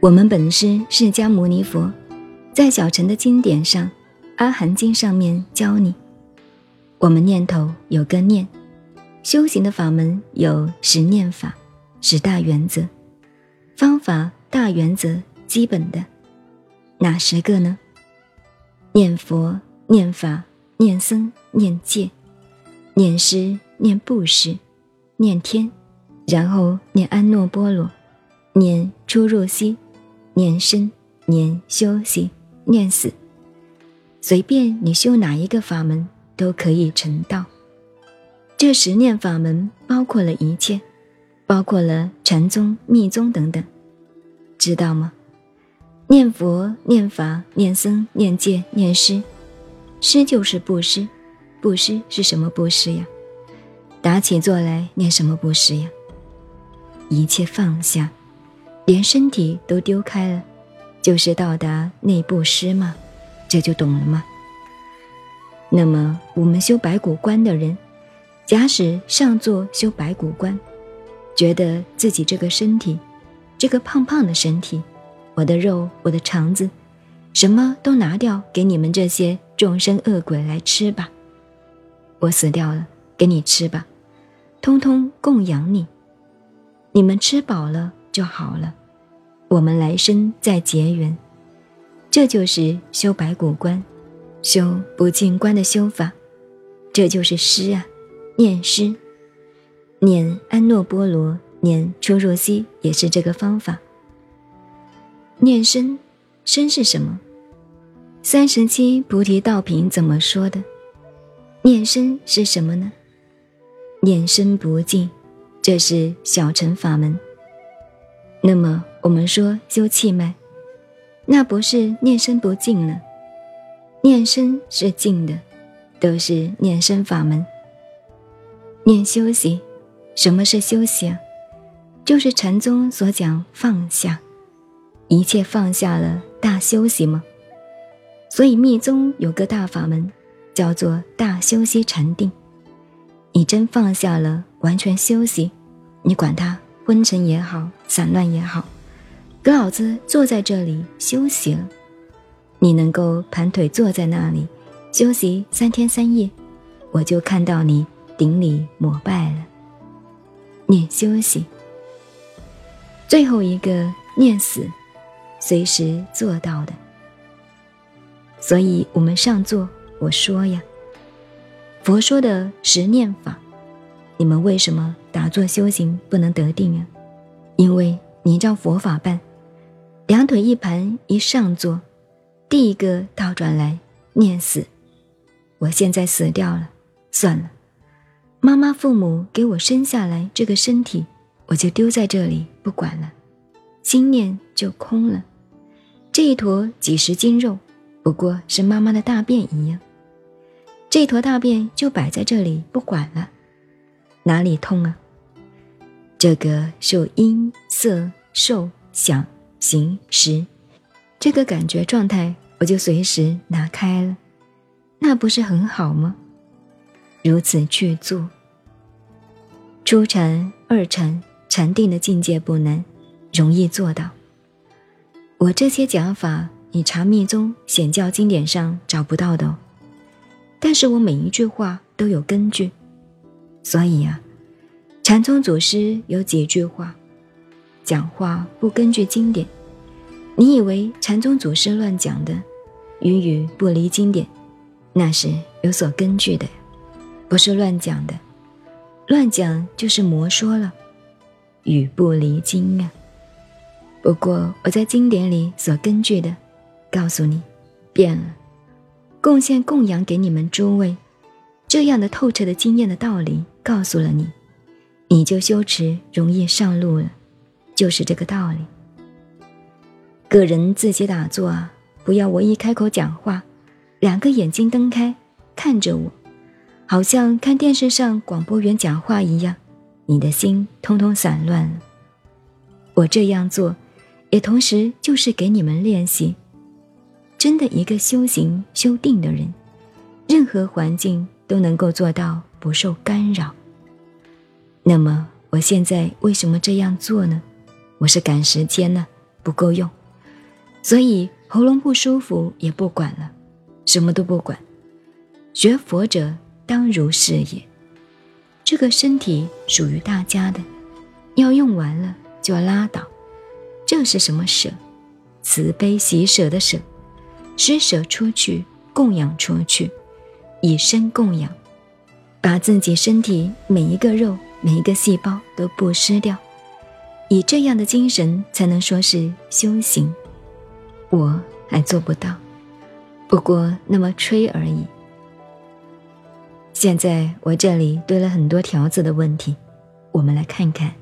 我们本师释迦牟尼佛，在小乘的经典上，《阿含经》上面教你，我们念头有个念，修行的法门有十念法、十大原则、方法、大原则、基本的，哪十个呢？念佛、念法、念僧、念戒、念师、念布施、念天，然后念安诺波罗，念出入息。念生，念休息，念死，随便你修哪一个法门都可以成道。这十念法门包括了一切，包括了禅宗、密宗等等，知道吗？念佛、念法、念僧、念戒、念施，施就是布施，布施是什么布施呀？打起坐来念什么布施呀？一切放下。连身体都丢开了，就是到达内部师吗？这就懂了吗？那么我们修白骨观的人，假使上座修白骨观，觉得自己这个身体，这个胖胖的身体，我的肉，我的肠子，什么都拿掉，给你们这些众生恶鬼来吃吧。我死掉了，给你吃吧，通通供养你，你们吃饱了就好了。我们来生再结缘，这就是修白骨观、修不净观的修法，这就是诗啊，念诗，念安诺波罗，念出入西，也是这个方法。念身，身是什么？三十七菩提道品怎么说的？念身是什么呢？念身不净，这是小乘法门。那么。我们说修气脉，那不是念身不净了，念身是净的，都是念身法门。念休息，什么是休息啊？就是禅宗所讲放下，一切放下了，大休息吗？所以密宗有个大法门，叫做大休息禅定。你真放下了，完全休息，你管它昏沉也好，散乱也好。给老子坐在这里休息了，你能够盘腿坐在那里休息三天三夜，我就看到你顶礼膜拜了。念休息，最后一个念死，随时做到的。所以我们上座，我说呀，佛说的十念法，你们为什么打坐修行不能得定啊？因为你照佛法办。两腿一盘，一上座，第一个倒转来念死。我现在死掉了，算了。妈妈、父母给我生下来这个身体，我就丢在这里不管了，心念就空了。这一坨几十斤肉，不过是妈妈的大便一样。这坨大便就摆在这里不管了，哪里痛啊？这个受音、色、受、想。行识，这个感觉状态，我就随时拿开了，那不是很好吗？如此去做，初禅、二禅、禅定的境界不难，容易做到。我这些讲法，你查密宗显教经典上找不到的哦。但是我每一句话都有根据，所以呀，禅宗祖师有几句话。讲话不根据经典，你以为禅宗祖师乱讲的，语语不离经典，那是有所根据的，不是乱讲的。乱讲就是魔说了，语不离经啊。不过我在经典里所根据的，告诉你，变了，贡献供养给你们诸位，这样的透彻的经验的道理，告诉了你，你就修持容易上路了。就是这个道理。个人自己打坐，不要我一开口讲话，两个眼睛瞪开看着我，好像看电视上广播员讲话一样，你的心通通散乱了。我这样做，也同时就是给你们练习。真的一个修行修定的人，任何环境都能够做到不受干扰。那么我现在为什么这样做呢？我是赶时间呢，不够用，所以喉咙不舒服也不管了，什么都不管。学佛者当如是也。这个身体属于大家的，要用完了就拉倒。这是什么舍？慈悲喜舍的舍，施舍出去，供养出去，以身供养，把自己身体每一个肉、每一个细胞都布施掉。以这样的精神，才能说是修行。我还做不到，不过那么吹而已。现在我这里堆了很多条子的问题，我们来看看。